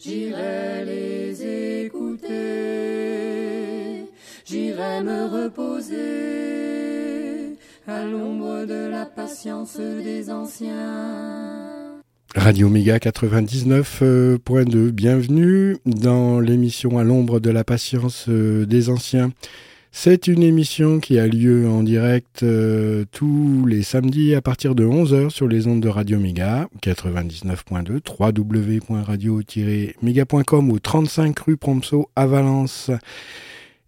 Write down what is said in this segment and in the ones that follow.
J'irai les écouter, j'irai me reposer à l'ombre de la patience des anciens. Radio Méga 99.2, bienvenue dans l'émission à l'ombre de la patience euh, des anciens. C'est une émission qui a lieu en direct euh, tous les samedis à partir de 11h sur les ondes de Radio Méga 99.2, www.radio-méga.com ou 35 rue Promso à Valence.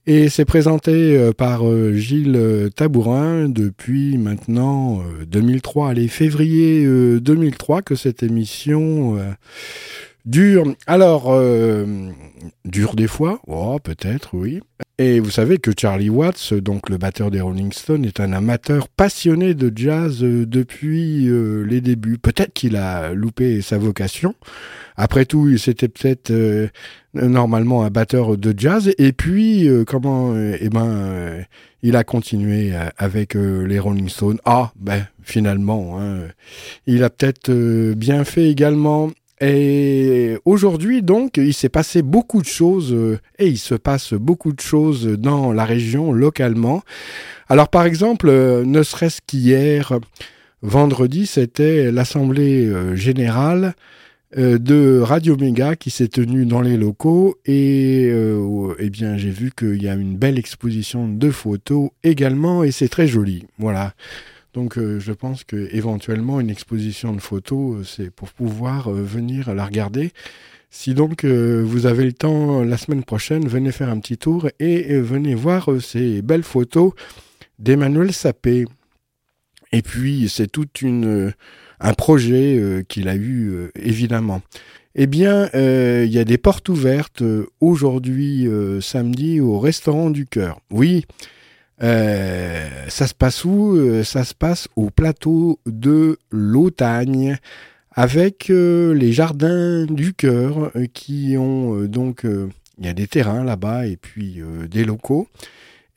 Et c'est présenté euh, par euh, Gilles Tabourin depuis maintenant 2003, allez, février 2003 que cette émission dure. Alors, dure des fois, oh, peut-être, oui. Et vous savez que Charlie Watts, donc le batteur des Rolling Stones, est un amateur passionné de jazz depuis les débuts. Peut-être qu'il a loupé sa vocation. Après tout, c'était peut-être euh, normalement un batteur de jazz. Et puis, euh, comment euh, Eh ben, il a continué avec les Rolling Stones. Ah, ben finalement, hein, il a peut-être bien fait également. Et aujourd'hui, donc, il s'est passé beaucoup de choses et il se passe beaucoup de choses dans la région localement. Alors, par exemple, ne serait-ce qu'hier, vendredi, c'était l'Assemblée générale euh, de Radio Méga qui s'est tenue dans les locaux et euh, eh bien j'ai vu qu'il y a une belle exposition de photos également et c'est très joli. Voilà. Donc euh, je pense que éventuellement une exposition de photos c'est pour pouvoir venir la regarder. Si donc vous avez le temps la semaine prochaine, venez faire un petit tour et venez voir ces belles photos d'Emmanuel Sapé. Et puis c'est toute une un projet euh, qu'il a eu euh, évidemment. Eh bien, euh, il y a des portes ouvertes aujourd'hui, samedi, au restaurant du cœur. Oui, ça se passe où Ça se passe au plateau de l'Autagne, avec les jardins du cœur qui ont donc, il y a des terrains là-bas et puis des locaux.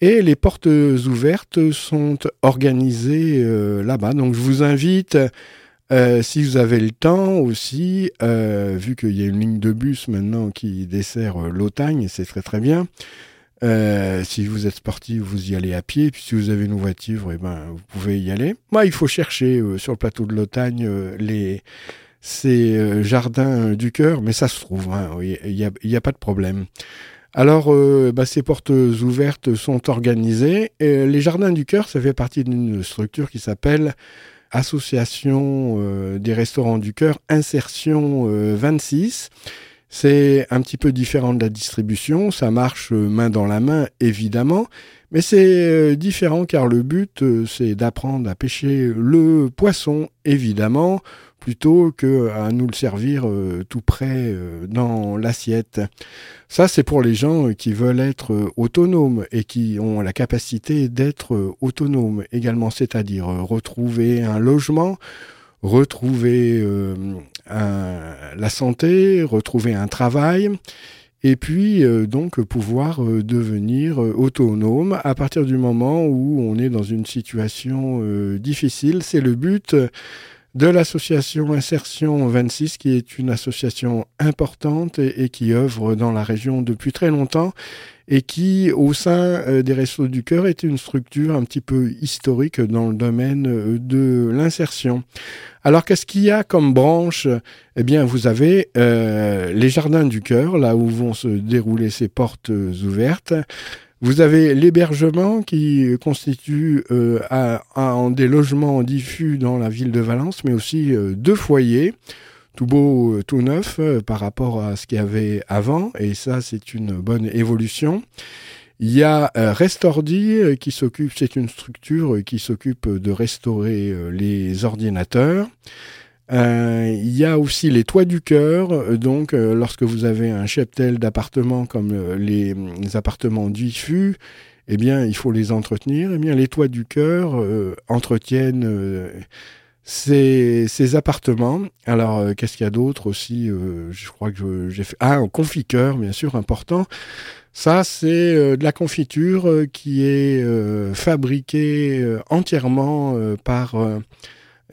Et les portes ouvertes sont organisées là-bas. Donc je vous invite euh, si vous avez le temps aussi, euh, vu qu'il y a une ligne de bus maintenant qui dessert euh, l'Autagne, c'est très très bien. Si vous êtes sportif, vous y allez à pied. Puis si vous avez une voiture, eh ben, vous pouvez y aller. Moi, il faut chercher sur le plateau de l'Autagne les ces jardins du cœur, mais ça se trouve, hein, il n'y a, y a, pas de problème. Alors, bah, ces portes ouvertes sont organisées. Les jardins du cœur, ça fait partie d'une structure qui s'appelle Association euh, des restaurants du cœur, insertion 26. Euh, c'est un petit peu différent de la distribution, ça marche euh, main dans la main évidemment, mais c'est différent car le but c'est d'apprendre à pêcher le poisson évidemment plutôt que à nous le servir euh, tout près euh, dans l'assiette. Ça, c'est pour les gens qui veulent être euh, autonomes et qui ont la capacité d'être autonomes également, c'est-à-dire retrouver un logement, retrouver la santé, retrouver un travail et puis donc pouvoir devenir autonome à partir du moment où on est dans une situation difficile. C'est le but de l'association Insertion 26, qui est une association importante et, qui œuvre dans la région depuis très longtemps et qui, au sein euh, des Restos du Cœur, est une structure un petit peu historique dans le domaine euh, de l'insertion. Alors, qu'est-ce qu'il y a comme branche? Eh bien, vous avez euh, les Jardins du Cœur, là où vont se dérouler ces portes ouvertes. Vous avez l'hébergement qui constitue euh, des logements diffus dans la ville de Valence, mais aussi deux foyers, tout beau, euh, tout neuf par rapport à ce qu'il y avait avant, et ça c'est une bonne évolution. Il y a Restordi qui s'occupe, c'est une structure qui s'occupe de restaurer les ordinateurs. Euh, il y a aussi les toits du cœur. Donc, euh, lorsque vous avez un cheptel d'appartements comme euh, les, appartements diffus, eh bien, il faut les entretenir. Eh bien, les toits du cœur entretiennent ces, ces, appartements. Alors, qu'est-ce qu'il y a d'autre aussi Je crois que j'ai fait... Ah, un confiteur, bien sûr, important. Ça, c'est de la confiture qui est fabriquée entièrement par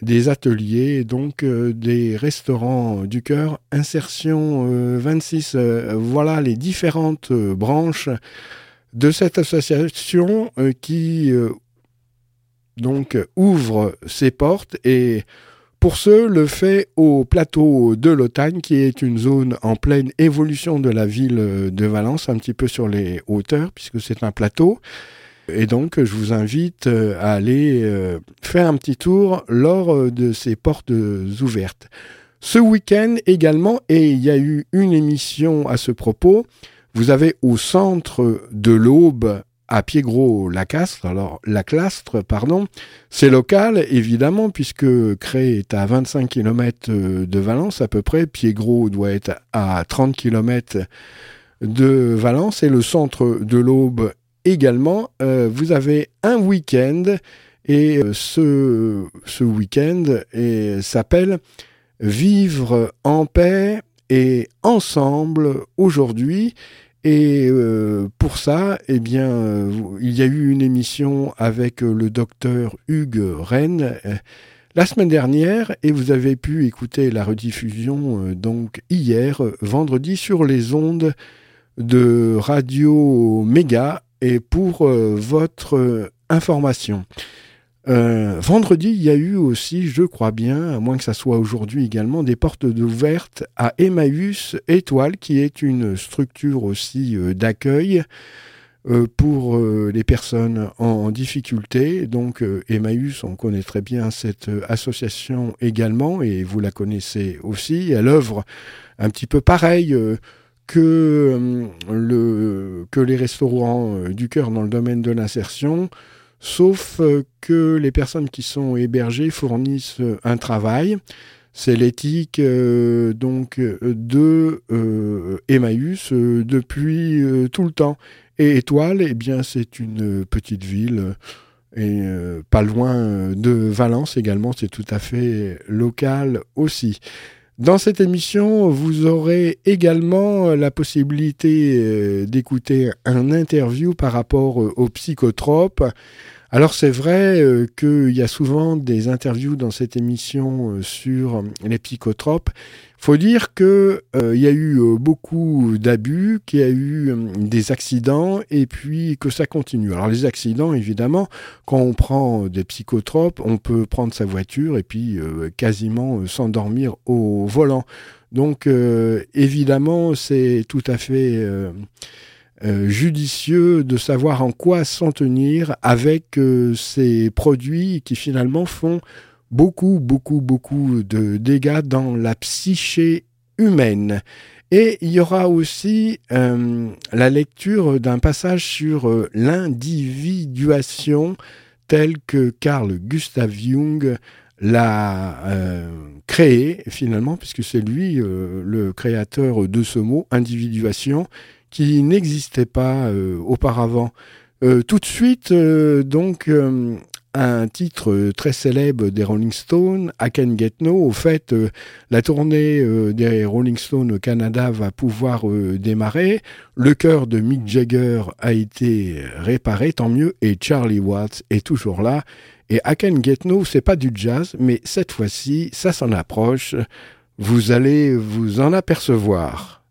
des ateliers, donc euh, des restaurants du cœur. Insertion 26, euh, euh, voilà les différentes branches de cette association qui donc ouvre ses portes et pour ce, le fait au plateau de l'Otagne, qui est une zone en pleine évolution de la ville de Valence, un petit peu sur les hauteurs, puisque c'est un plateau. Et donc, je vous invite euh, à aller euh, faire un petit tour lors euh, de ces portes ouvertes. Ce week-end également, et il y a eu une émission à ce propos, vous avez au centre de l'Aube, à Piégros-Lacastre, alors Laclastre, pardon, c'est local évidemment puisque Cré est à 25 km de Valence à peu près, Piégros doit être à 30 km de Valence et le centre de l'Aube également, euh, vous avez un week-end et euh, ce week-end s'appelle Vivre en paix et ensemble aujourd'hui. Et euh, pour ça, eh bien, il y a eu une émission avec le docteur Hugues Rennes la semaine dernière et vous avez pu écouter la rediffusion donc hier, vendredi, sur les ondes de Radio Méga et pour euh, votre euh, information. Euh, vendredi, il y a eu aussi, je crois bien, à moins que ça soit aujourd'hui également, des portes ouvertes à Emmaüs Étoile, qui est une structure aussi d'accueil pour les personnes en, difficulté. Donc Emmaüs, on connaît très bien cette association également, et vous la connaissez aussi. Elle œuvre un petit peu pareil que, euh, le, que les restaurants euh, du cœur dans le domaine de l'insertion, sauf euh, que les personnes qui sont hébergées fournissent un travail. C'est l'éthique donc de Emmaüs depuis tout le temps. Et Étoile, eh bien, c'est une petite ville et pas loin de Valence également. C'est tout à fait local aussi. Dans cette émission, vous aurez également la possibilité euh, d'écouter un interview par rapport euh, aux psychotropes. Alors c'est vrai euh, qu'il y a souvent des interviews dans cette émission sur les psychotropes faut dire que euh, il y a eu euh, beaucoup d'abus, qu'il y a eu euh, des accidents et puis que ça continue. Alors les accidents, évidemment, quand on prend des psychotropes, on peut prendre sa voiture et puis quasiment s'endormir au volant. Donc évidemment, c'est tout à fait judicieux de savoir en quoi s'en tenir avec ces produits qui finalement font beaucoup, beaucoup, beaucoup de dégâts dans la psyché humaine. Et il y aura aussi euh, la lecture d'un passage sur euh, l'individuation tel que Carl Gustav Jung l'a euh, créé finalement, puisque c'est lui le créateur de ce mot, individuation, qui n'existait pas auparavant. tout de suite, donc, un titre très célèbre des Rolling Stones, I Can Get No. Au fait, euh, la tournée euh, des Rolling Stones au Canada va pouvoir euh, démarrer. Le cœur de Mick Jagger a été réparé, tant mieux, et Charlie Watts est toujours là. Et I Can Get No, c'est pas du jazz, mais cette fois-ci, ça s'en approche. Vous allez vous en apercevoir.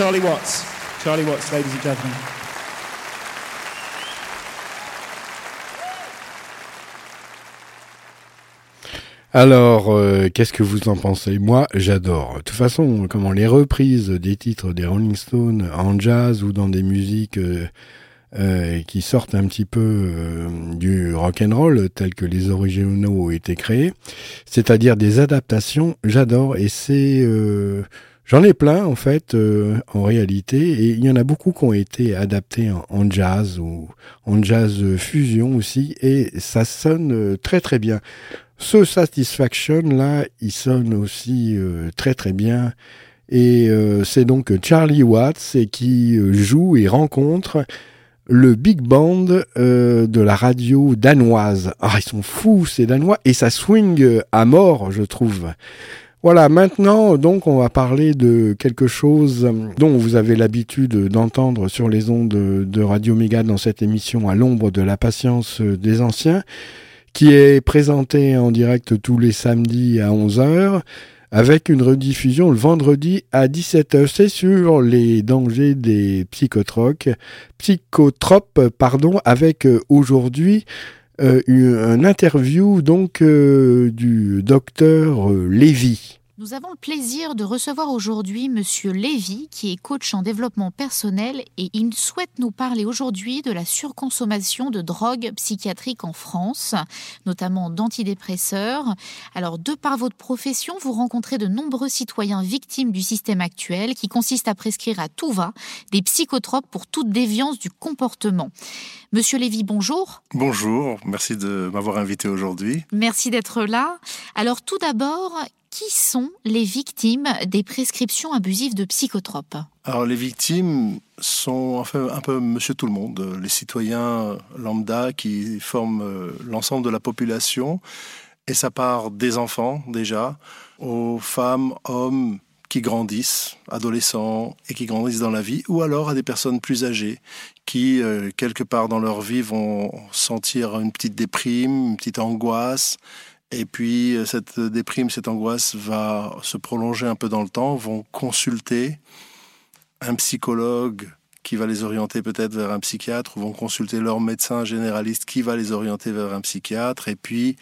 Charlie Watts. Charlie Watts, ladies and gentlemen. Alors, euh, qu'est-ce que vous en pensez? Moi, j'adore. De toute façon, comment les reprises des titres des Rolling Stones en jazz ou dans des musiques euh, euh, qui sortent un petit peu du rock and roll, tels que les originaux ont été créés, c'est-à-dire des adaptations, j'adore. Et c'est J'en ai plein en fait en réalité et il y en a beaucoup qui ont été adaptés en, jazz ou en jazz fusion aussi et ça sonne très très bien. Ce Satisfaction là, il sonne aussi euh, très très bien. Et euh, c'est donc Charlie Watts qui euh, joue et rencontre le big band de la radio danoise. Ah, ils sont fous ces Danois et ça swing à mort, je trouve. Voilà, maintenant, donc, on va parler de quelque chose dont vous avez l'habitude d'entendre sur les ondes de Radio Méga dans cette émission à l'ombre de la patience des anciens qui est présenté en direct tous les samedis à 11h avec une rediffusion le vendredi à 17h. C'est sur les dangers des psychotropes, psychotropes pardon, avec euh, aujourd'hui euh, une, interview donc euh, du docteur Lévy. Nous avons le plaisir de recevoir aujourd'hui Monsieur Lévy, qui est coach en développement personnel et il souhaite nous parler aujourd'hui de la surconsommation de drogues psychiatriques en France, notamment d'antidépresseurs. Alors, de par votre profession, vous rencontrez de nombreux citoyens victimes du système actuel qui consiste à prescrire à tout va des psychotropes pour toute déviance du comportement. Monsieur Lévy, bonjour. Bonjour, merci de m'avoir invité aujourd'hui. Merci d'être là. Alors, tout d'abord, qui sont les victimes des prescriptions abusives de psychotropes Alors les victimes sont enfin un peu monsieur tout le monde, les citoyens lambda qui forment euh, l'ensemble de la population. Et ça part des enfants déjà, aux femmes, hommes qui grandissent, adolescents et qui grandissent dans la vie, ou alors à des personnes plus âgées qui, euh, quelque part dans leur vie, vont sentir une petite déprime, une petite angoisse, et puis euh, cette déprime, cette angoisse va se prolonger un peu dans le temps, vont consulter un psychologue qui va les orienter peut-être vers un psychiatre, ou vont consulter leur médecin généraliste qui va les orienter vers un psychiatre, et puis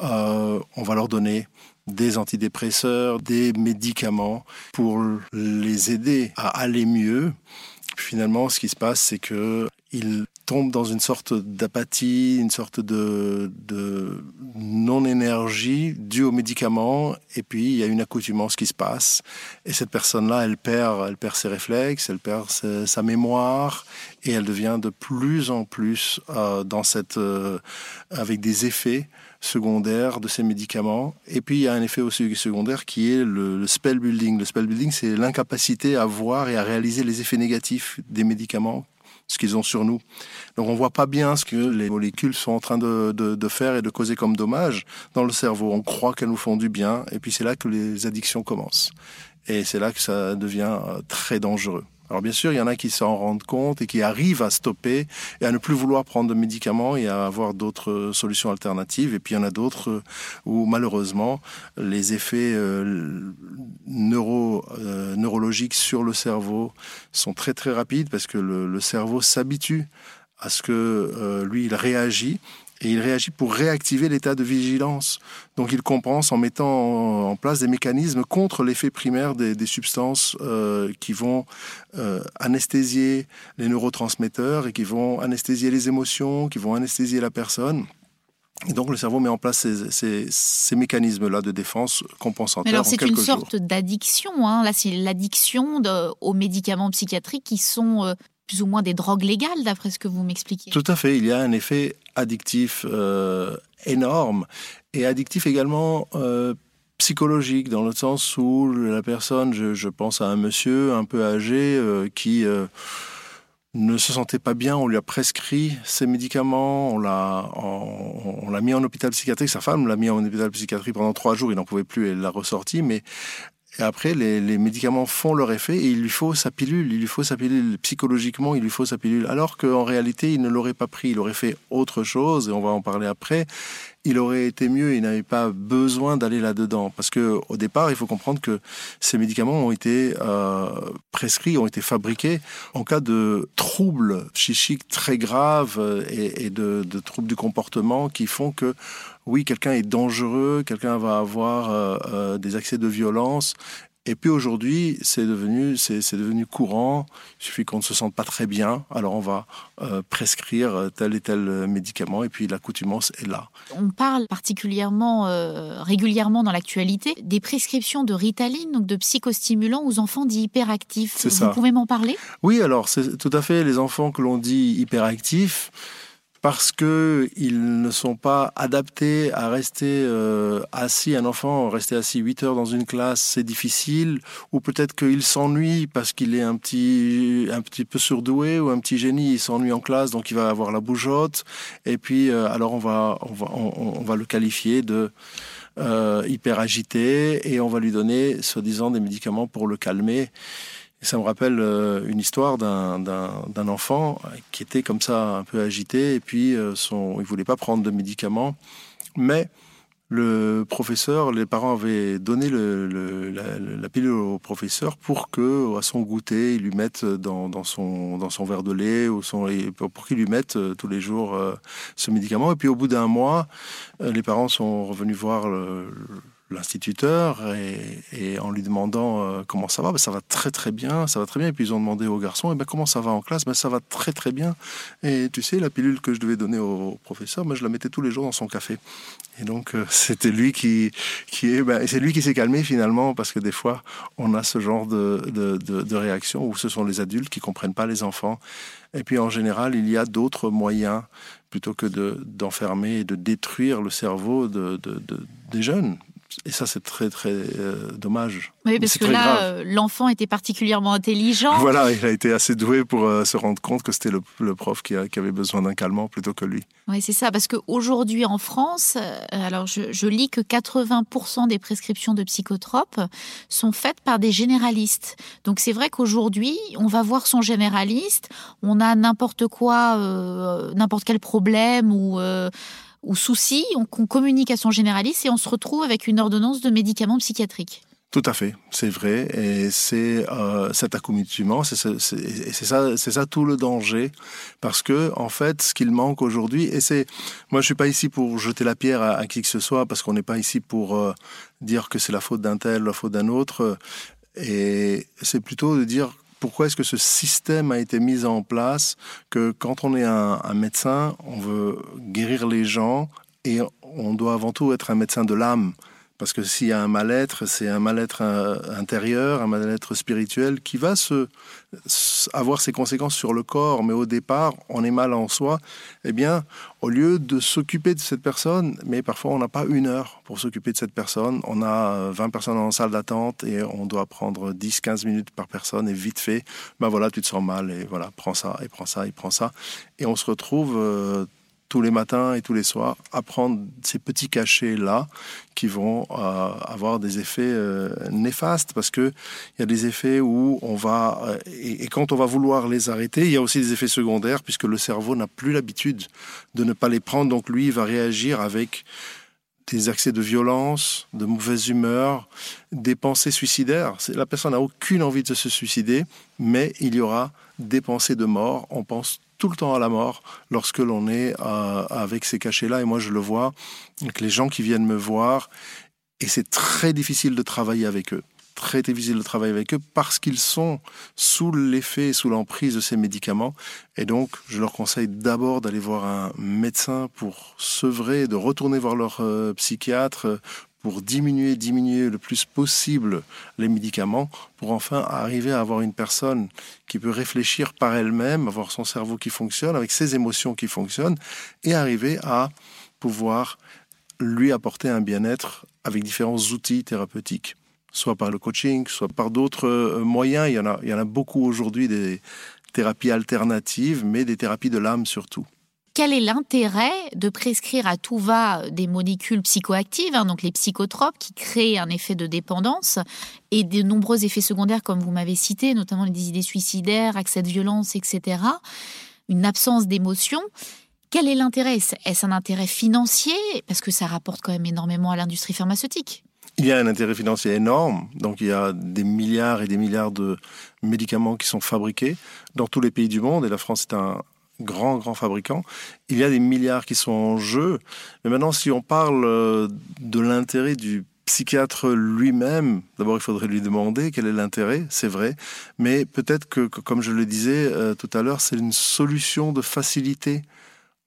euh, on va leur donner des antidépresseurs, des médicaments pour les aider à aller mieux. Finalement, ce qui se passe, c'est que ils tombent dans une sorte d'apathie, une sorte de, non-énergie due aux médicaments, et puis il y a une accoutumance qui se passe, et cette personne-là, elle perd, elle perd ses réflexes, elle perd sa, mémoire, et elle devient de plus en plus euh, dans cette, euh, avec des effets secondaires de ces médicaments. Et puis il y a un effet aussi secondaire qui est le, le spell building. Le spell building, c'est l'incapacité à voir et à réaliser les effets négatifs des médicaments ce qu'ils ont sur nous. Donc on voit pas bien ce que les molécules sont en train de, de, faire et de causer comme dommage dans le cerveau. On croit qu'elles nous font du bien, et puis c'est là que les addictions commencent. Et c'est là que ça devient euh, très dangereux. Alors bien sûr, il y en a qui s'en rendent compte et qui arrivent à stopper et à ne plus vouloir prendre de médicaments et à avoir d'autres solutions alternatives. Et puis il y en a d'autres où malheureusement les effets euh, neuro, euh, neurologiques sur le cerveau sont très très rapides parce que le, le cerveau s'habitue à ce que euh, lui il réagit et il réagit pour réactiver l'état de vigilance. Donc il compense en mettant en place des mécanismes contre l'effet primaire des, substances euh, qui vont euh, anesthésier les neurotransmetteurs et qui vont anesthésier les émotions, qui vont anesthésier la personne. Et donc le cerveau met en place ces, mécanismes-là de défense compensateurs. alors c'est une sorte d'addiction. Hein. Là, c'est l'addiction aux médicaments psychiatriques qui sont euh, plus ou moins des drogues légales, d'après ce que vous m'expliquez. Tout à fait. Il y a un effet addictif euh, énorme et addictif également euh, psychologique, dans le sens où la personne, je, pense à un monsieur un peu âgé euh, qui ne se sentait pas bien, on lui a prescrit ses médicaments, on l'a, on, l'a mis en hôpital psychiatrique, sa femme l'a mis en hôpital psychiatrique pendant trois jours, il n'en pouvait plus, elle l'a ressorti, mais et après, les, médicaments font leur effet et il lui faut sa pilule. Il lui faut sa pilule. Psychologiquement, il lui faut sa pilule. Alors qu'en réalité, il ne l'aurait pas pris. Il aurait fait autre chose, et on va en parler après. il aurait été mieux, il n'avait pas besoin d'aller là-dedans. Parce que au départ, il faut comprendre que ces médicaments ont été euh, prescrits, ont été fabriqués en cas de troubles psychiques très graves et, de, de, troubles du comportement qui font que oui, quelqu'un est dangereux, quelqu'un va avoir euh, euh des accès de violence et puis aujourd'hui, c'est devenu, c'est, devenu courant. Il suffit qu'on ne se sente pas très bien, alors on va euh, prescrire tel et tel médicament, et puis l'accoutumance est là. On parle particulièrement régulièrement dans l'actualité des prescriptions de Ritaline, donc de psychostimulants aux enfants dits hyperactifs. Vous ça. pouvez m'en parler? Oui, alors c'est tout à fait les enfants que l'on dit hyperactifs parce qu'ils ne sont pas adaptés à rester euh, assis. Un enfant, rester assis 8 heures dans une classe, c'est difficile. Ou peut-être qu'il s'ennuie parce qu'il est un petit, un petit peu surdoué ou un petit génie. Il s'ennuie en classe, donc il va avoir la bougeotte. Et puis, euh, alors on va, on va, on, va le qualifier de euh, hyper agité et on va lui donner, soi-disant, des médicaments pour le calmer ça me rappelle euh, une histoire d'un enfant qui était comme ça un peu agité et puis euh, son, il voulait pas prendre de médicaments, mais le professeur, les parents avaient donné le, la, pilule au professeur pour que, à son goûter, il lui mette dans, son, verre de lait ou pour qu'il lui mette euh, tous les jours ce médicament. Et puis au bout d'un mois, les parents sont revenus voir le, l'instituteur et, en lui demandant euh, comment ça va, ben, ça va très très bien, ça va très bien. Et puis ils ont demandé au garçon, et eh ben, comment ça va en classe? Ben, Ça va très très bien. Et tu sais, la pilule que je devais donner au professeur, ben, je la mettais tous les jours dans son café. Et donc euh, c'était lui qui, qui est, ben, c'est lui qui s'est calmé finalement, parce que des fois on a ce genre de, de, de, réaction où ce sont les adultes qui comprennent pas les enfants. Et puis en général, il y a d'autres moyens plutôt que d'enfermer et de détruire le cerveau de, des jeunes. Et ça, c'est très, très euh, dommage. Oui, parce que là, euh, l'enfant était particulièrement intelligent. Voilà, il a été assez doué pour euh, se rendre compte que c'était le, prof qui, avait besoin d'un calmant plutôt que lui. Oui, c'est ça, parce qu'aujourd'hui en France, alors je, je, lis que 80% des prescriptions de psychotropes sont faites par des généralistes. Donc c'est vrai qu'aujourd'hui, on va voir son généraliste, on a n'importe quoi, n'importe quel problème ou ou souci, on, communique à son généraliste et on se retrouve avec une ordonnance de médicaments psychiatriques. Tout à fait, c'est vrai, et c'est euh, cet accoutumement, c'est ça, ça tout le danger, parce que en fait, ce qu'il manque aujourd'hui, et c'est, moi, je suis pas ici pour jeter la pierre à, qui que ce soit, parce qu'on n'est pas ici pour euh, dire que c'est la faute d'un tel, la faute d'un autre, et c'est plutôt de dire pourquoi est-ce que ce système a été mis en place que quand on est un, médecin, on veut guérir les gens et on doit avant tout être un médecin de l'âme? Parce que s'il y a un mal-être, c'est un mal-être euh, intérieur, un mal-être spirituel qui va se, avoir ses conséquences sur le corps. Mais au départ, on est mal en soi. Eh bien, au lieu de s'occuper de cette personne, mais parfois on n'a pas une heure pour s'occuper de cette personne. On a 20 personnes en salle d'attente et on doit prendre 10-15 minutes par personne et vite fait, ben voilà, tu te sens mal et voilà, prends ça et prends ça et prends ça. Et on se retrouve euh, tous les matins et tous les soirs, à prendre ces petits cachets-là qui vont euh, avoir des effets euh, néfastes parce que il y a des effets où on va euh, et, quand on va vouloir les arrêter, il y a aussi des effets secondaires puisque le cerveau n'a plus l'habitude de ne pas les prendre, donc lui il va réagir avec des accès de violence, de mauvaise humeur, des pensées suicidaires. La personne n'a aucune envie de se suicider, mais il y aura des pensées de mort. On pense tout le temps à la mort lorsque l'on est euh, avec ces cachets-là. Et moi, je le vois avec les gens qui viennent me voir. Et c'est très difficile de travailler avec eux. Très difficile de travailler avec eux parce qu'ils sont sous l'effet, sous l'emprise de ces médicaments. Et donc, je leur conseille d'abord d'aller voir un médecin pour sevrer, de retourner voir leur euh, psychiatre pour diminuer, diminuer le plus possible les médicaments, pour enfin arriver à avoir une personne qui peut réfléchir par elle-même, avoir son cerveau qui fonctionne, avec ses émotions qui fonctionnent, et arriver à pouvoir lui apporter un bien-être avec différents outils thérapeutiques, soit par le coaching, soit par d'autres euh, moyens. Il y en a, il y en a beaucoup aujourd'hui des thérapies alternatives, mais des thérapies de l'âme surtout quel est l'intérêt de prescrire à tout va des molécules psychoactives, hein, donc les psychotropes, qui créent un effet de dépendance et de nombreux effets secondaires, comme vous m'avez cité, notamment des idées suicidaires, accès de violence, etc., une absence d'émotion quel est l'intérêt? Est-ce un intérêt financier? Parce que ça rapporte quand même énormément à l'industrie pharmaceutique. Il y a un intérêt financier énorme, donc il y a des milliards et des milliards de médicaments qui sont fabriqués dans tous les pays du monde, et la France est un grand, grand fabricant. Il y a des milliards qui sont en jeu, mais maintenant si on parle euh, de l'intérêt du psychiatre lui-même, d'abord il faudrait lui demander quel est l'intérêt, c'est vrai, mais peut-être que, comme je le disais euh, tout à l'heure, c'est une solution de facilité.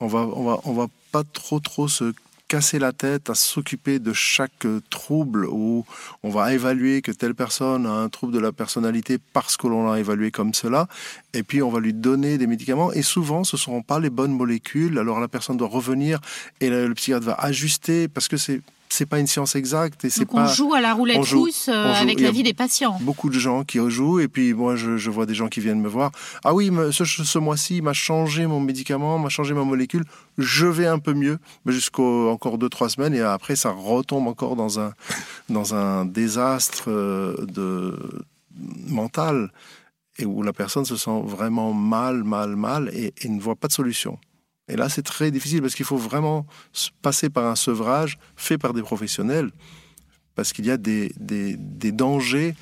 On va, on va, on va pas trop, trop se casser la tête à s'occuper de chaque euh, trouble où on va évaluer que telle personne a un trouble de la personnalité parce que l'on l'a évalué comme cela, et puis on va lui donner des médicaments, et souvent ce ne seront pas les bonnes molécules, alors la personne doit revenir et le psychiatre va ajuster parce que c'est c'est pas une science exacte et c'est pas. On joue à la roulette russe euh, avec la vie des patients. Beaucoup de gens qui rejouent et puis moi je, je, vois des gens qui viennent me voir. Ah oui, ce, ce mois-ci il m'a changé mon médicament, m'a changé ma molécule. Je vais un peu mieux, mais jusqu'au encore deux trois semaines et après ça retombe encore dans un dans un désastre euh, de mental et où la personne se sent vraiment mal, mal, mal et, et ne voit pas de solution. Et là, c'est très difficile parce qu'il faut vraiment passer par un sevrage fait par des professionnels, parce qu'il y a des, dangers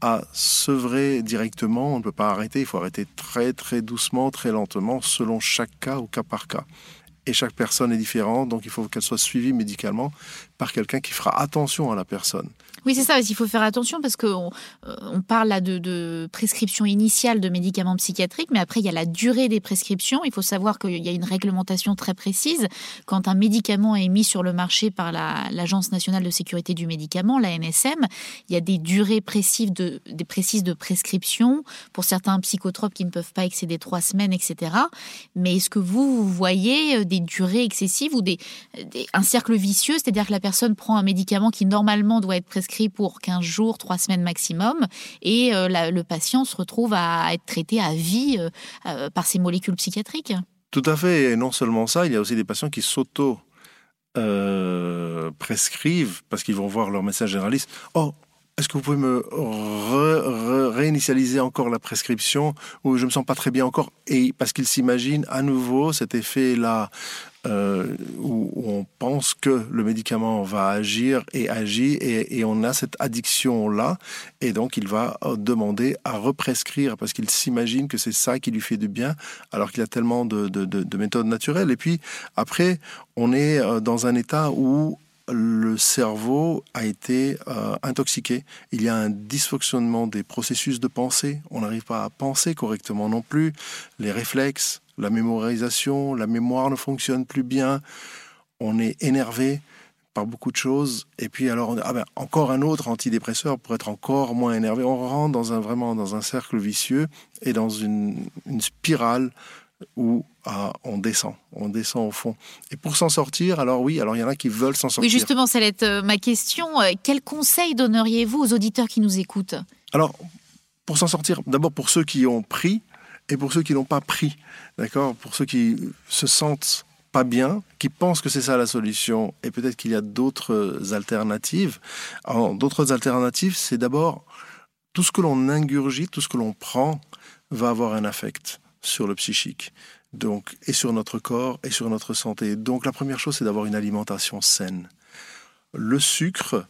à sevrer directement. On ne peut pas arrêter, il faut arrêter très très doucement, très lentement, selon chaque cas au cas par cas. Et chaque personne est différente, donc il faut qu'elle soit suivie médicalement par quelqu'un qui fera attention à la personne. Oui, c'est ça. Il faut faire attention parce qu'on euh, on parle là de, prescription initiale de médicaments psychiatriques, mais après, il y a la durée des prescriptions. Il faut savoir qu'il y a une réglementation très précise. Quand un médicament est mis sur le marché par l'Agence nationale de sécurité du médicament, la NSM, il y a des durées précises de, des prescription pour certains psychotropes qui ne peuvent pas excéder trois semaines, etc. Mais est-ce que vous, voyez euh, des durées excessives ou des, un cercle vicieux, c'est-à-dire que la personne prend un médicament qui normalement doit être prescrit pour 15 jours, 3 semaines maximum, et euh, le patient se retrouve à être traité à vie euh, euh, par ces molécules psychiatriques. Tout à fait, et non seulement ça, il y a aussi des patients qui s'auto prescrivent parce qu'ils vont voir leur médecin généraliste. Oh, est-ce que vous pouvez me réinitialiser encore la prescription ou je me sens pas très bien encore et parce qu'ils s'imaginent à nouveau cet effet là euh, où, on pense que le médicament va agir et agit et, on a cette addiction-là et donc il va euh, demander à represcrire parce qu'il s'imagine que c'est ça qui lui fait du bien alors qu'il a tellement de, de, méthodes naturelles. Et puis après, on est euh, dans un état où le cerveau a été intoxiqué. Il y a un dysfonctionnement des processus de pensée. On n'arrive pas à penser correctement non plus. Les réflexes, la mémorisation, la mémoire ne fonctionne plus bien, on est énervé par beaucoup de choses, et puis alors ah ben, encore un autre antidépresseur pour être encore moins énervé. On rentre dans un, vraiment dans un cercle vicieux et dans une, spirale où ah, on descend, on descend au fond. Et pour s'en sortir, alors oui, alors il y en a qui veulent s'en sortir. Oui, justement, ça va être ma question. Euh, quel conseil donneriez-vous aux auditeurs qui nous écoutent? Alors, pour s'en sortir, d'abord pour ceux qui ont pris, et pour ceux qui n'ont pas pris, d'accord, pour ceux qui se sentent pas bien, qui pensent que c'est ça la solution, et peut-être qu'il y a d'autres alternatives. D'autres alternatives, c'est d'abord tout ce que l'on ingurgite, tout ce que l'on prend, va avoir un affect sur le psychique. Donc, et sur notre corps et sur notre santé. Donc la première chose, c'est d'avoir une alimentation saine. Le sucre,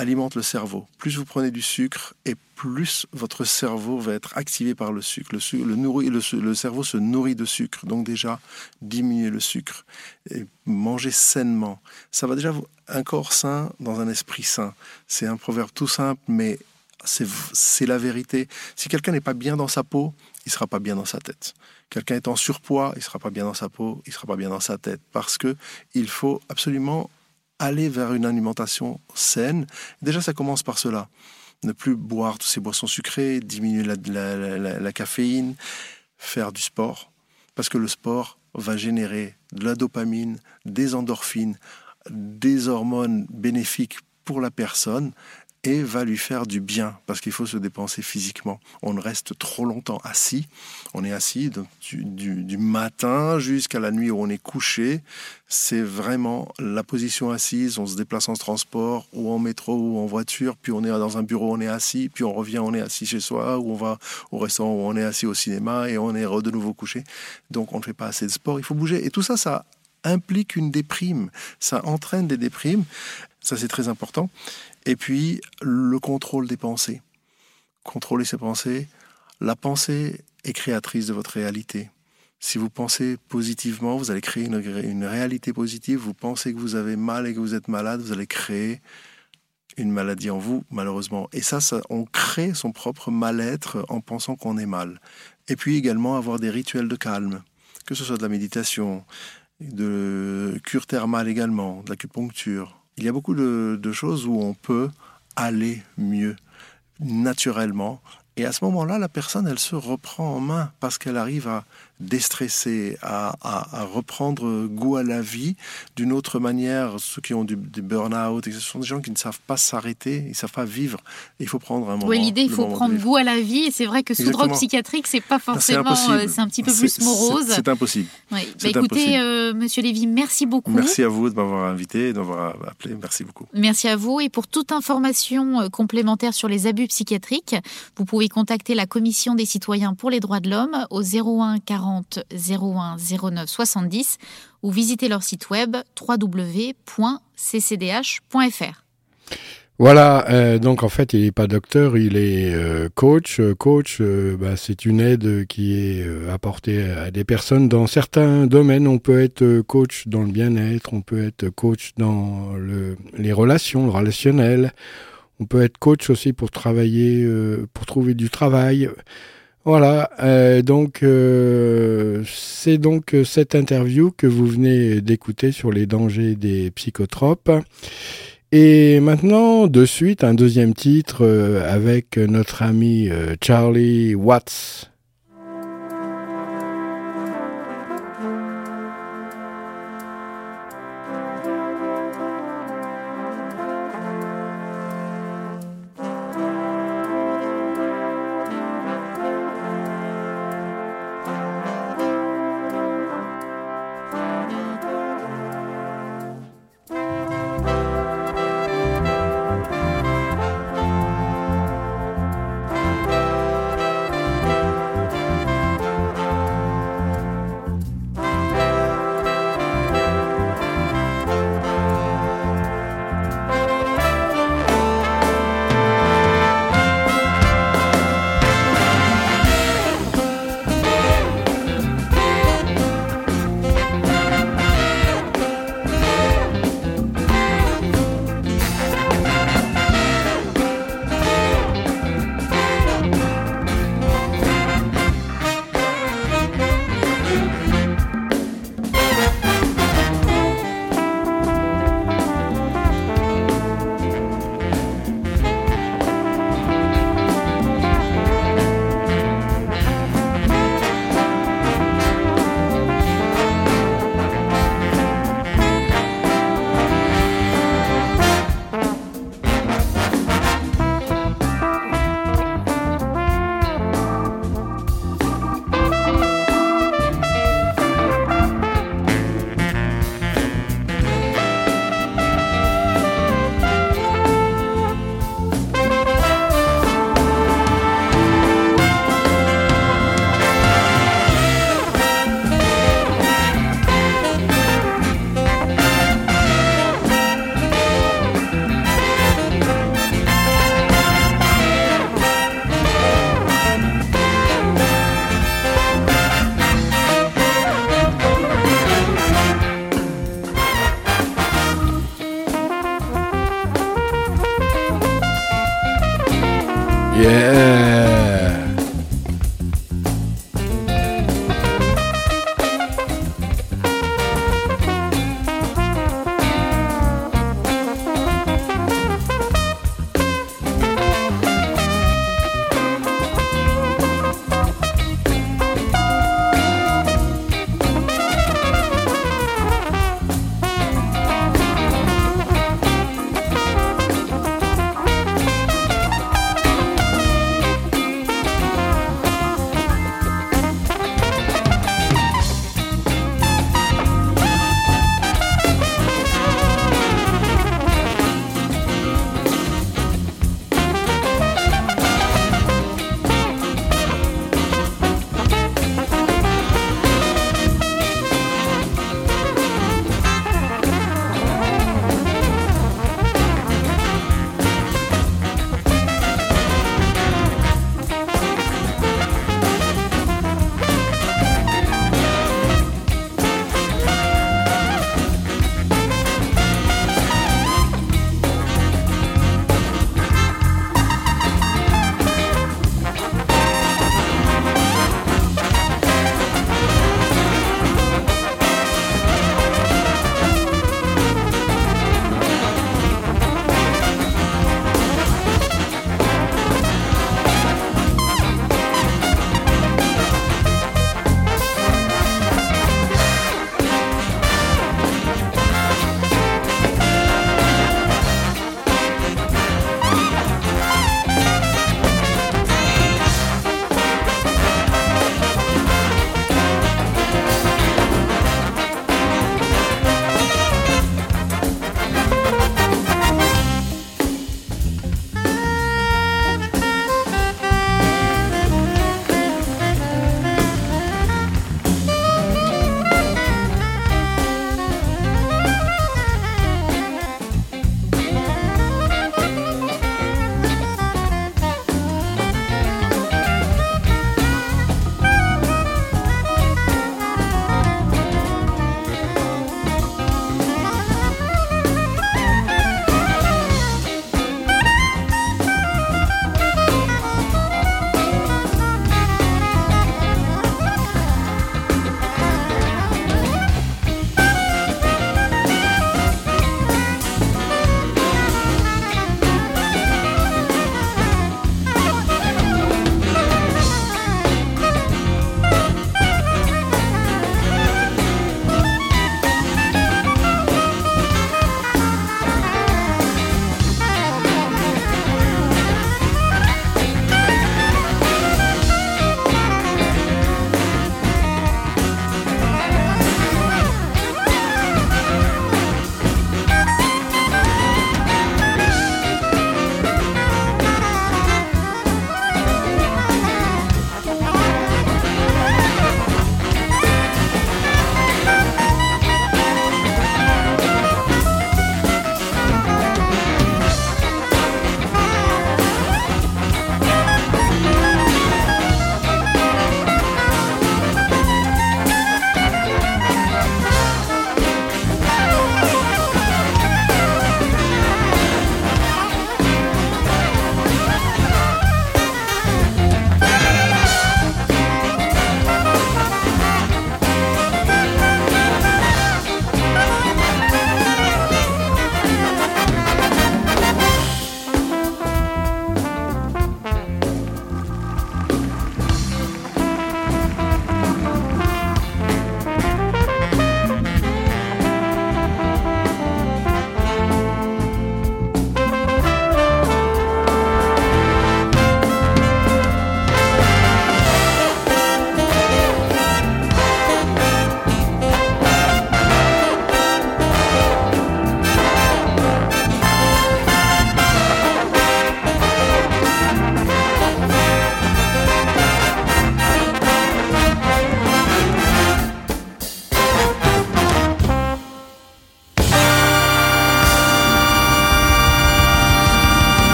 alimente le cerveau. Plus vous prenez du sucre et plus votre cerveau va être activé par le sucre. Le, le, cerveau se nourrit de sucre. Donc déjà, diminuer le sucre. Et manger sainement. Ça va déjà vous... Un corps sain dans un esprit sain. C'est un proverbe tout simple, mais c'est la vérité. Si quelqu'un n'est pas bien dans sa peau, il sera pas bien dans sa tête. Quelqu'un est en surpoids, il sera pas bien dans sa peau, il sera pas bien dans sa tête. Parce que il faut absolument aller vers une alimentation saine. Déjà, ça commence par cela. Ne plus boire toutes ces boissons sucrées, diminuer la, caféine, faire du sport. Parce que le sport va générer de la dopamine, des endorphines, des hormones bénéfiques pour la personne. Et va lui faire du bien parce qu'il faut se dépenser physiquement. On reste trop longtemps assis. On est assis du, matin jusqu'à la nuit où on est couché. C'est vraiment la position assise. On se déplace en transport ou en métro ou en voiture. Puis on est dans un bureau, on est assis. Puis on revient, on est assis chez soi. Ou on va au restaurant où on est assis au cinéma et on est de nouveau couché. Donc on ne fait pas assez de sport. Il faut bouger. Et tout ça, ça implique une déprime. Ça entraîne des déprimes. Ça, c'est très important. Et puis, le contrôle des pensées. Contrôler ses pensées. La pensée est créatrice de votre réalité. Si vous pensez positivement, vous allez créer une, réalité positive. Vous pensez que vous avez mal et que vous êtes malade, vous allez créer une maladie en vous, malheureusement. Et ça, on crée son propre mal-être en pensant qu'on est mal. Et puis également avoir des rituels de calme, que ce soit de la méditation, de cure thermale également, de l'acupuncture, il y a beaucoup de, choses où on peut aller mieux naturellement. Et à ce moment-là, la personne, elle se reprend en main parce qu'elle arrive à déstresser, à, reprendre goût à la vie d'une autre manière. Ceux qui ont du, burn-out, ce sont des gens qui ne savent pas s'arrêter, ils ne savent pas vivre. Il faut prendre un moment. Oui, l'idée, il faut prendre goût à la vie. Et c'est vrai que sous drogue psychiatrique, c'est pas forcément, euh, c'est un petit peu plus morose. C'est impossible. Oui. Bah, écoutez, euh, Monsieur Lévy, merci beaucoup. Merci à vous de m'avoir invité et d'avoir appelé. Merci beaucoup. Merci à vous. Et pour toute information euh, complémentaire sur les abus psychiatriques, vous pouvez contacter la Commission des citoyens pour les droits de l'homme au 01 40 01 09 70 ou visitez leur site web www.ccdh.fr. Voilà, euh, donc en fait, il n'est pas docteur, il est euh, coach. Euh, coach, bah, c'est une aide qui est apportée à des personnes dans certains domaines. On peut être coach dans le bien-être, on peut être coach dans le, les relations, le relationnel. On peut être coach aussi pour travailler, pour trouver du travail. Voilà, euh, donc euh, c'est donc cette interview que vous venez d'écouter sur les dangers des psychotropes. Et maintenant, de suite, un deuxième titre euh, avec notre ami Charlie Watts.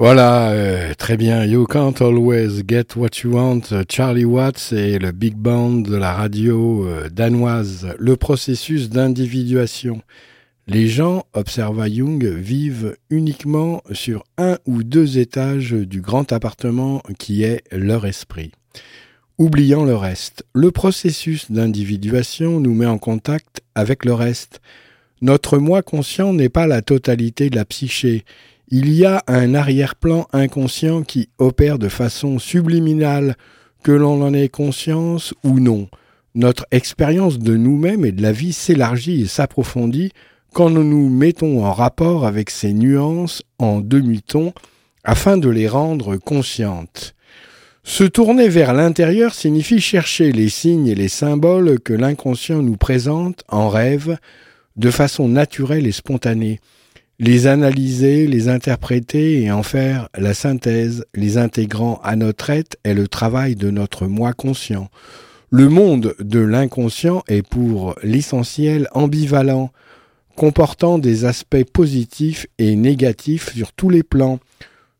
Voilà, euh, très bien. You can't always get what you want. Charlie Watts et le big band de la radio euh, danoise. Le processus d'individuation. Les gens, observa Jung, vivent uniquement sur un ou deux étages du grand appartement qui est leur esprit. Oubliant le reste, le processus d'individuation nous met en contact avec le reste. Notre moi conscient n'est pas la totalité de la psyché, il y a un arrière-plan inconscient qui opère de façon subliminale, que l'on en ait conscience ou non. Notre expérience de nous-mêmes et de la vie s'élargit et s'approfondit quand nous nous mettons en rapport avec ces nuances en demi-ton afin de les rendre conscientes. Se tourner vers l'intérieur signifie chercher les signes et les symboles que l'inconscient nous présente en rêve de façon naturelle et spontanée les analyser, les interpréter et en faire la synthèse, les intégrant à notre être est le travail de notre moi conscient. Le monde de l'inconscient est pour l'essentiel ambivalent, comportant des aspects positifs et négatifs sur tous les plans,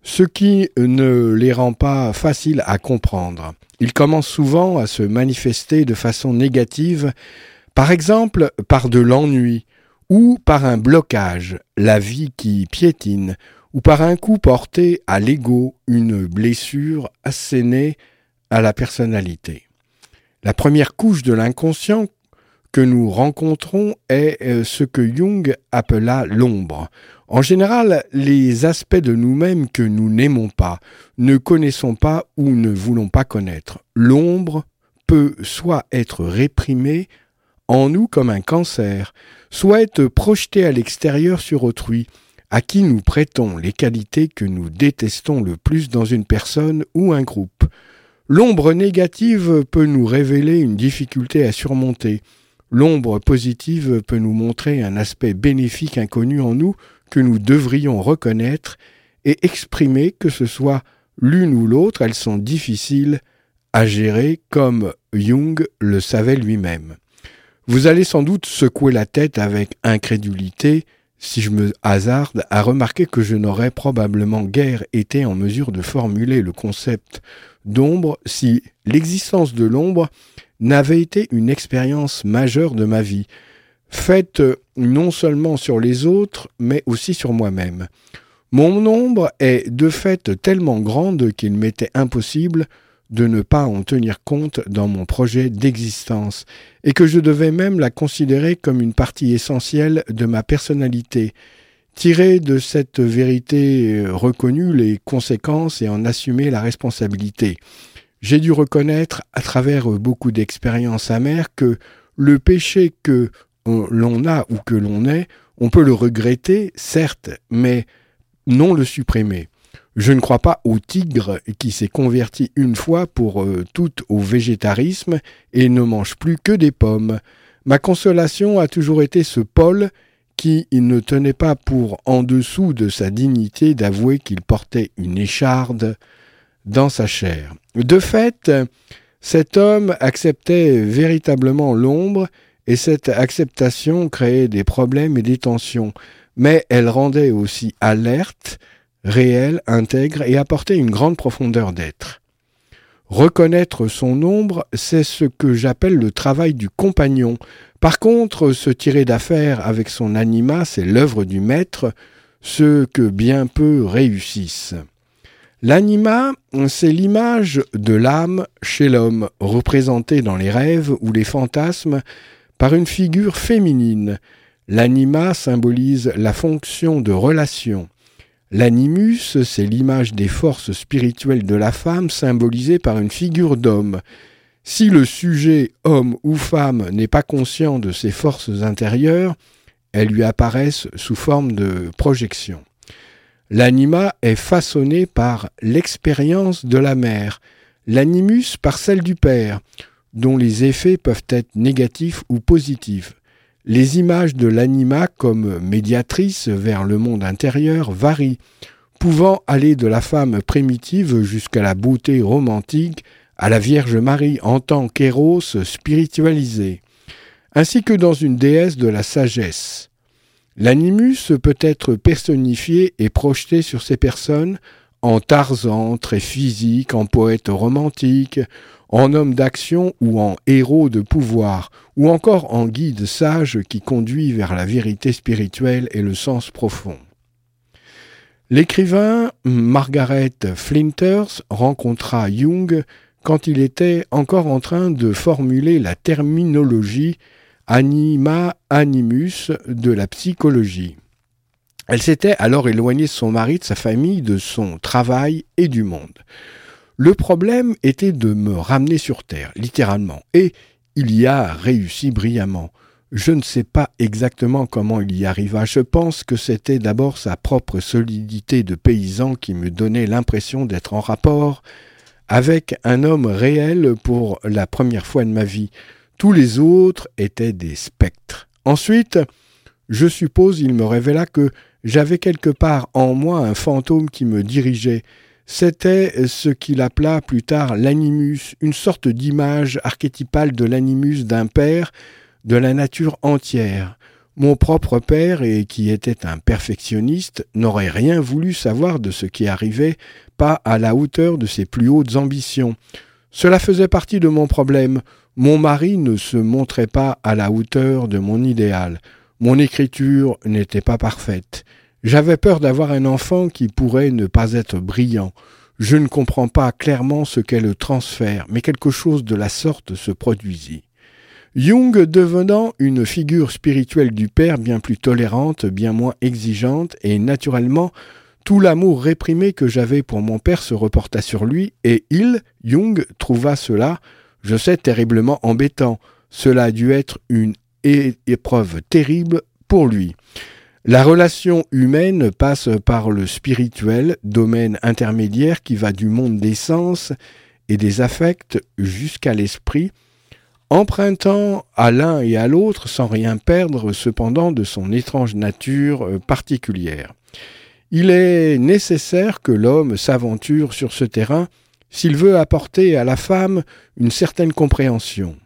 ce qui ne les rend pas faciles à comprendre. Il commence souvent à se manifester de façon négative, par exemple par de l'ennui, ou par un blocage, la vie qui piétine, ou par un coup porté à l'ego, une blessure assénée à la personnalité. La première couche de l'inconscient que nous rencontrons est euh, ce que Jung appela l'ombre. En général, les aspects de nous-mêmes que nous n'aimons pas, ne connaissons pas ou ne voulons pas connaître. L'ombre peut soit être réprimée en nous comme un cancer, soit projeté à l'extérieur sur autrui, à qui nous prêtons les qualités que nous détestons le plus dans une personne ou un groupe. L'ombre négative peut nous révéler une difficulté à surmonter. L'ombre positive peut nous montrer un aspect bénéfique inconnu en nous que nous devrions reconnaître et exprimer que ce soit l'une ou l'autre, elles sont difficiles à gérer comme Jung le savait lui-même. Vous allez sans doute secouer la tête avec incrédulité si je me hasarde à remarquer que je n'aurais probablement guère été en mesure de formuler le concept d'ombre si l'existence de l'ombre n'avait été une expérience majeure de ma vie, faite non seulement sur les autres, mais aussi sur moi-même. Mon ombre est de fait tellement grande qu'il m'était impossible de ne pas en tenir compte dans mon projet d'existence, et que je devais même la considérer comme une partie essentielle de ma personnalité, tirer de cette vérité euh, reconnue les conséquences et en assumer la responsabilité. J'ai dû reconnaître, à travers beaucoup d'expériences amères, que le péché que l'on a ou que l'on est, on peut le regretter, certes, mais non le supprimer. Je ne crois pas au tigre qui s'est converti une fois pour euh, toutes au végétarisme et ne mange plus que des pommes. Ma consolation a toujours été ce Paul qui ne tenait pas pour en dessous de sa dignité d'avouer qu'il portait une écharde dans sa chair. De fait, cet homme acceptait véritablement l'ombre et cette acceptation créait des problèmes et des tensions, mais elle rendait aussi alerte réel, intègre et apporter une grande profondeur d'être. Reconnaître son ombre, c'est ce que j'appelle le travail du compagnon. Par contre, se tirer d'affaire avec son anima, c'est l'œuvre du maître, ce que bien peu réussissent. L'anima, c'est l'image de l'âme chez l'homme, représentée dans les rêves ou les fantasmes par une figure féminine. L'anima symbolise la fonction de relation. L'animus, c'est l'image des forces spirituelles de la femme symbolisée par une figure d'homme. Si le sujet, homme ou femme, n'est pas conscient de ses forces intérieures, elles lui apparaissent sous forme de projection. L'anima est façonné par l'expérience de la mère, l'animus par celle du père, dont les effets peuvent être négatifs ou positifs. Les images de l'anima comme médiatrice vers le monde intérieur varient, pouvant aller de la femme primitive jusqu'à la beauté romantique, à la Vierge Marie en tant qu'héros spiritualisée, ainsi que dans une déesse de la sagesse. L'animus peut être personnifié et projeté sur ces personnes en Tarzan très physique, en poète romantique, en homme d'action ou en héros de pouvoir, ou encore en guide sage qui conduit vers la vérité spirituelle et le sens profond. L'écrivain Margaret Flinters rencontra Jung quand il était encore en train de formuler la terminologie anima animus de la psychologie. Elle s'était alors éloignée de son mari, de sa famille, de son travail et du monde. Le problème était de me ramener sur Terre, littéralement, et il y a réussi brillamment. Je ne sais pas exactement comment il y arriva. Je pense que c'était d'abord sa propre solidité de paysan qui me donnait l'impression d'être en rapport avec un homme réel pour la première fois de ma vie. Tous les autres étaient des spectres. Ensuite, je suppose il me révéla que j'avais quelque part en moi un fantôme qui me dirigeait. C'était ce qu'il appela plus tard l'animus, une sorte d'image archétypale de l'animus d'un père de la nature entière. Mon propre père, et qui était un perfectionniste, n'aurait rien voulu savoir de ce qui arrivait pas à la hauteur de ses plus hautes ambitions. Cela faisait partie de mon problème. Mon mari ne se montrait pas à la hauteur de mon idéal. Mon écriture n'était pas parfaite. J'avais peur d'avoir un enfant qui pourrait ne pas être brillant. Je ne comprends pas clairement ce qu'est le transfert, mais quelque chose de la sorte se produisit. Jung devenant une figure spirituelle du Père bien plus tolérante, bien moins exigeante, et naturellement tout l'amour réprimé que j'avais pour mon père se reporta sur lui, et il, Jung, trouva cela, je sais, terriblement embêtant. Cela a dû être une épreuve terrible pour lui. La relation humaine passe par le spirituel, domaine intermédiaire qui va du monde des sens et des affects jusqu'à l'esprit, empruntant à l'un et à l'autre sans rien perdre cependant de son étrange nature euh, particulière. Il est nécessaire que l'homme s'aventure sur ce terrain s'il veut apporter à la femme une certaine compréhension.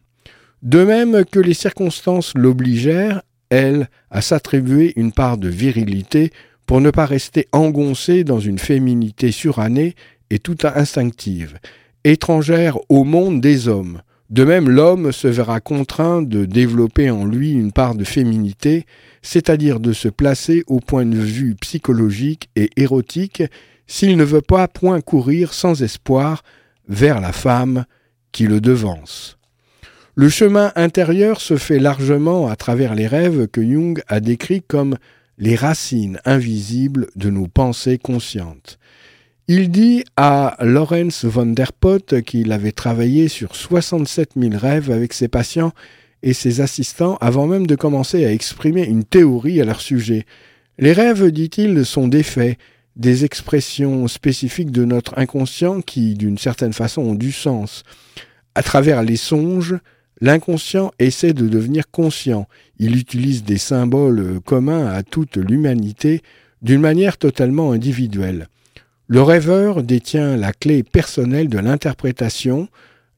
De même que les circonstances l'obligèrent, elle, à s'attribuer une part de virilité pour ne pas rester engoncée dans une féminité surannée et tout instinctive, étrangère au monde des hommes, de même, l'homme se verra contraint de développer en lui une part de féminité, c'est-à-dire de se placer au point de vue psychologique et érotique s'il ne veut pas point courir sans espoir vers la femme qui le devance. Le chemin intérieur se fait largement à travers les rêves que Jung a décrits comme les racines invisibles de nos pensées conscientes. Il dit à Lorenz von der Pot qu'il avait travaillé sur 67 000 rêves avec ses patients et ses assistants avant même de commencer à exprimer une théorie à leur sujet. Les rêves, dit-il, sont des faits, des expressions spécifiques de notre inconscient qui, d'une certaine façon, ont du sens. À travers les songes, l'inconscient essaie de devenir conscient. Il utilise des symboles communs à toute l'humanité d'une manière totalement individuelle. Le rêveur détient la clé personnelle de l'interprétation,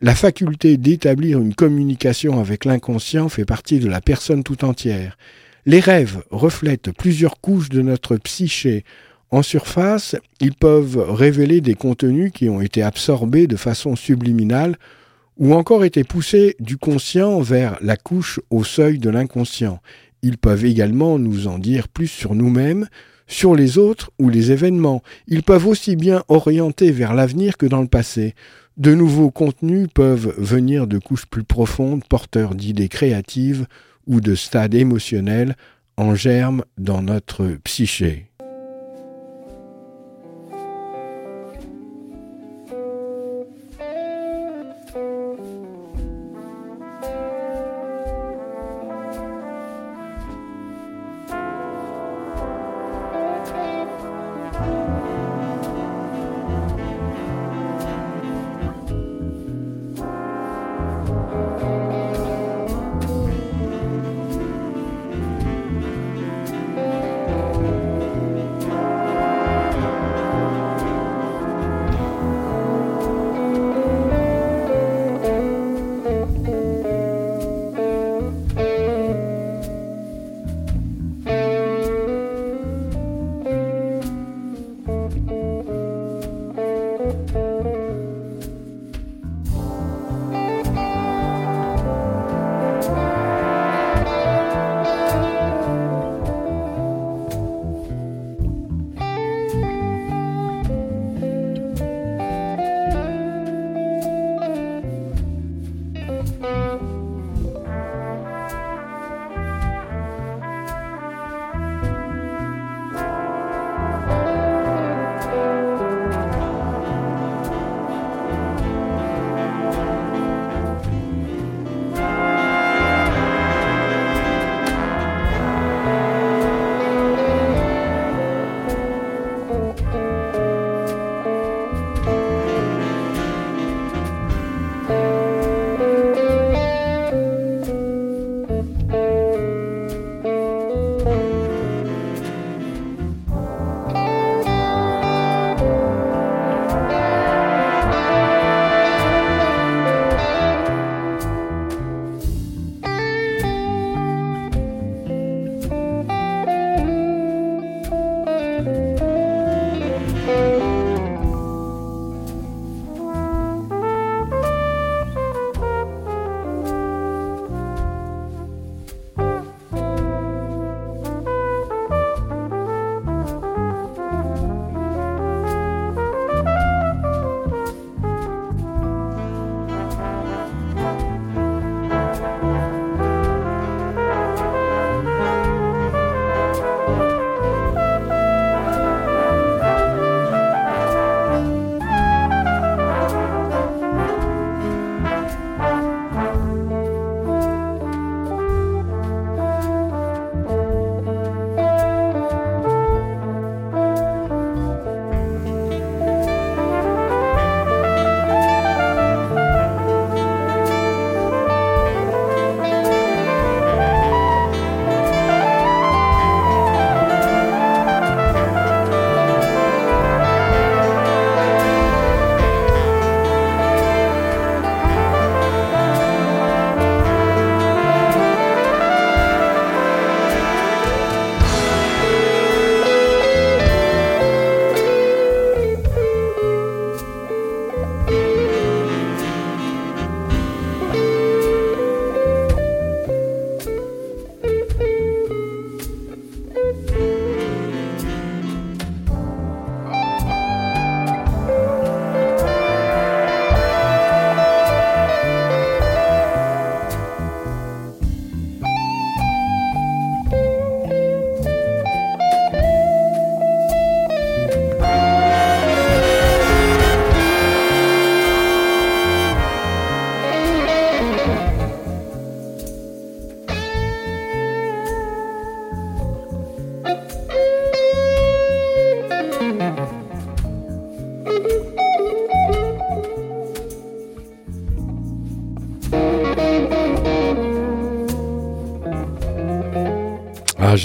la faculté d'établir une communication avec l'inconscient fait partie de la personne tout entière. Les rêves reflètent plusieurs couches de notre psyché. En surface, ils peuvent révéler des contenus qui ont été absorbés de façon subliminale ou encore été poussés du conscient vers la couche au seuil de l'inconscient. Ils peuvent également nous en dire plus sur nous-mêmes, sur les autres ou les événements. Ils peuvent aussi bien orienter vers l'avenir que dans le passé. De nouveaux contenus peuvent venir de couches plus profondes, porteurs d'idées créatives ou de stades émotionnels en germe dans notre psyché.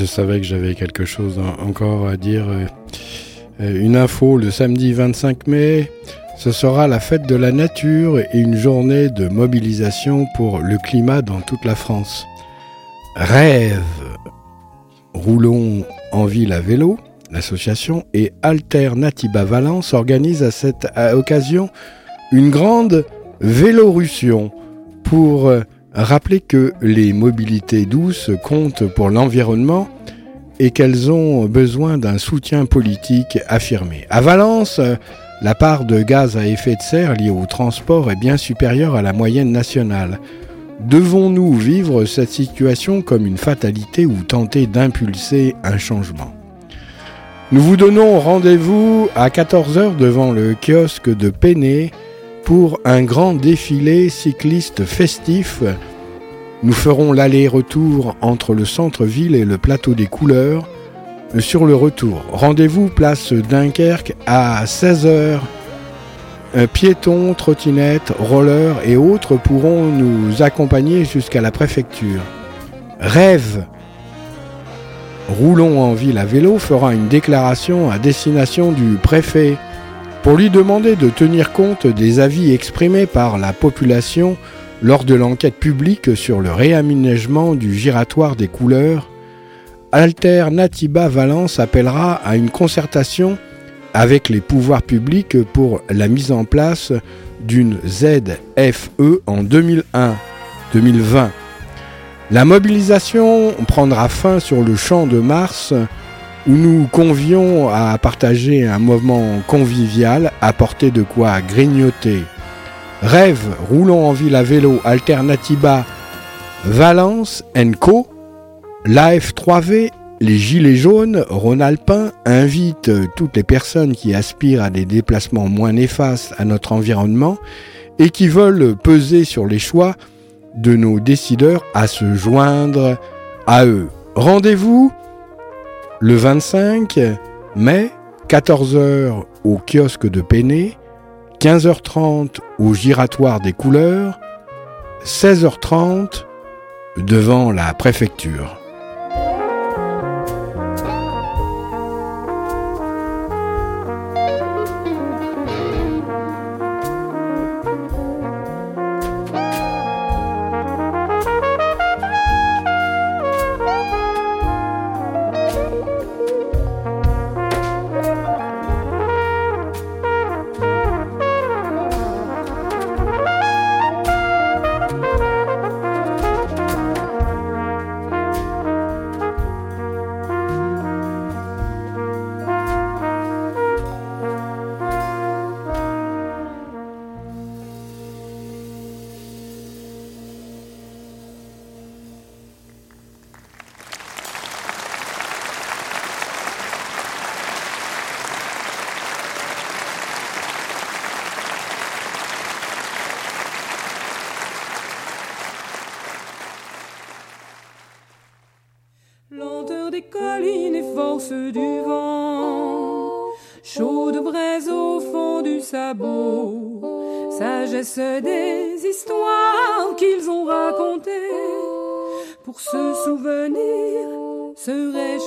Je savais que j'avais quelque chose encore à dire. Une info, le samedi 25 mai, ce sera la fête de la nature et une journée de mobilisation pour le climat dans toute la France. Rêve Roulons en ville à vélo, l'association, et Alternativa Valence organise à cette occasion une grande vélorussion pour rappeler que les mobilités douces comptent pour l'environnement et qu'elles ont besoin d'un soutien politique affirmé. À Valence, la part de gaz à effet de serre liée au transport est bien supérieure à la moyenne nationale. Devons-nous vivre cette situation comme une fatalité ou tenter d'impulser un changement? Nous vous donnons rendez-vous à 14h devant le kiosque de Péné pour un grand défilé cycliste festif. Nous ferons l'aller-retour entre le centre-ville et le plateau des couleurs sur le retour. Rendez-vous place Dunkerque à 16h. Piétons, trottinettes, rollers et autres pourront nous accompagner jusqu'à la préfecture. Rêve Roulons en ville à vélo fera une déclaration à destination du préfet pour lui demander de tenir compte des avis exprimés par la population lors de l'enquête publique sur le réaménagement du giratoire des couleurs Alternatiba Valence appellera à une concertation avec les pouvoirs publics pour la mise en place d'une ZFE en 2001-2020. La mobilisation prendra fin sur le champ de Mars où nous convions à partager un mouvement convivial, apporter de quoi grignoter. Rêve, roulons en ville à vélo, Alternatiba, Valence Co L'AF3V, les Gilets jaunes, Rhône-Alpin invitent toutes les personnes qui aspirent à des déplacements moins néfastes à notre environnement et qui veulent peser sur les choix de nos décideurs à se joindre à eux. Rendez-vous le 25 mai, 14h au kiosque de Péné, 15h30 au giratoire des couleurs, 16h30 devant la préfecture.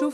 Ils